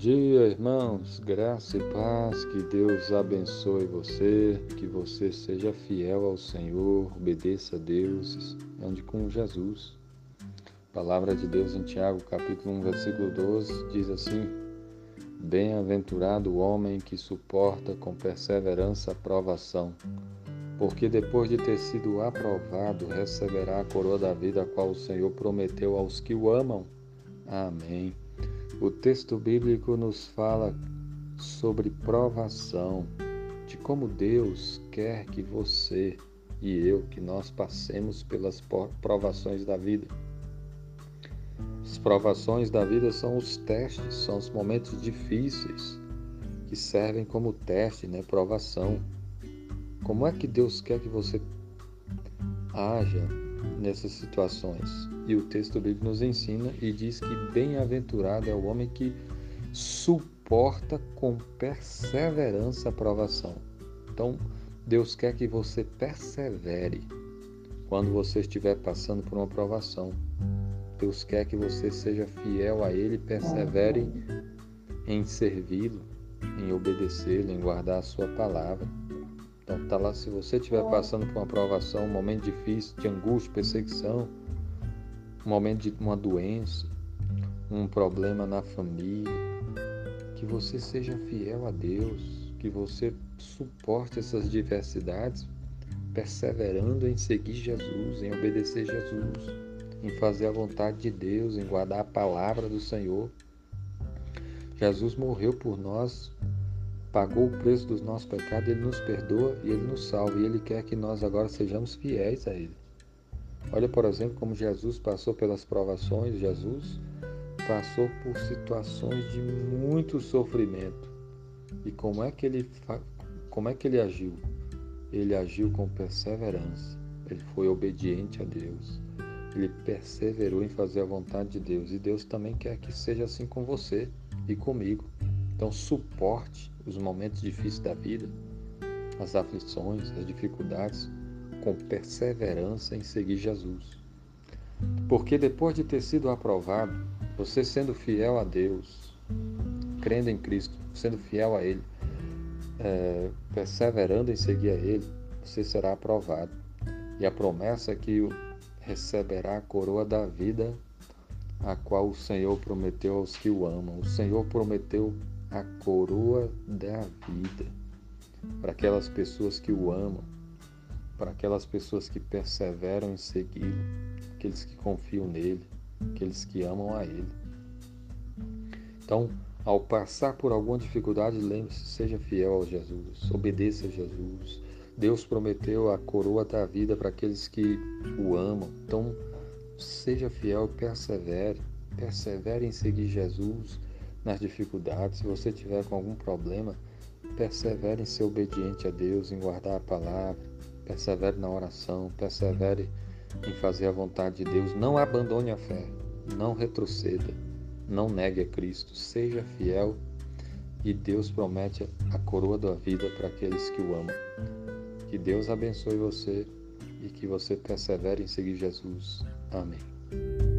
dia, irmãos. Graça e paz. Que Deus abençoe você. Que você seja fiel ao Senhor. Obedeça a Deus. Ande com Jesus. Palavra de Deus em Tiago, capítulo 1, versículo 12, diz assim: Bem-aventurado o homem que suporta com perseverança a provação, porque depois de ter sido aprovado, receberá a coroa da vida a qual o Senhor prometeu aos que o amam. Amém. O texto bíblico nos fala sobre provação, de como Deus quer que você e eu, que nós passemos pelas provações da vida. As provações da vida são os testes, são os momentos difíceis que servem como teste, né, provação. Como é que Deus quer que você haja nessas situações. E o texto bíblico nos ensina e diz que bem-aventurado é o homem que suporta com perseverança a provação. Então, Deus quer que você persevere quando você estiver passando por uma provação. Deus quer que você seja fiel a Ele, persevere em servi-lo, em obedecê-lo, em guardar a sua palavra. Então tá lá, se você estiver passando por uma provação, um momento difícil, de angústia, perseguição, um momento de uma doença, um problema na família, que você seja fiel a Deus, que você suporte essas diversidades, perseverando em seguir Jesus, em obedecer Jesus, em fazer a vontade de Deus, em guardar a palavra do Senhor. Jesus morreu por nós pagou o preço dos nossos pecados, Ele nos perdoa e Ele nos salva. E Ele quer que nós agora sejamos fiéis a Ele. Olha, por exemplo, como Jesus passou pelas provações. Jesus passou por situações de muito sofrimento. E como é que ele, como é que ele agiu? Ele agiu com perseverança. Ele foi obediente a Deus. Ele perseverou em fazer a vontade de Deus. E Deus também quer que seja assim com você e comigo. Então, suporte os momentos difíceis da vida, as aflições, as dificuldades, com perseverança em seguir Jesus. Porque depois de ter sido aprovado, você sendo fiel a Deus, crendo em Cristo, sendo fiel a Ele, é, perseverando em seguir a Ele, você será aprovado. E a promessa é que receberá a coroa da vida, a qual o Senhor prometeu aos que o amam. O Senhor prometeu a coroa da vida para aquelas pessoas que o amam, para aquelas pessoas que perseveram em segui-lo, aqueles que confiam nele, aqueles que amam a ele. Então, ao passar por alguma dificuldade, lembre-se, seja fiel a Jesus, obedeça a Jesus. Deus prometeu a coroa da vida para aqueles que o amam. Então, seja fiel, persevere, persevere em seguir Jesus nas dificuldades, se você tiver com algum problema, persevere em ser obediente a Deus, em guardar a palavra, persevere na oração, persevere em fazer a vontade de Deus. Não abandone a fé, não retroceda, não negue a Cristo, seja fiel e Deus promete a coroa da vida para aqueles que o amam. Que Deus abençoe você e que você persevere em seguir Jesus. Amém.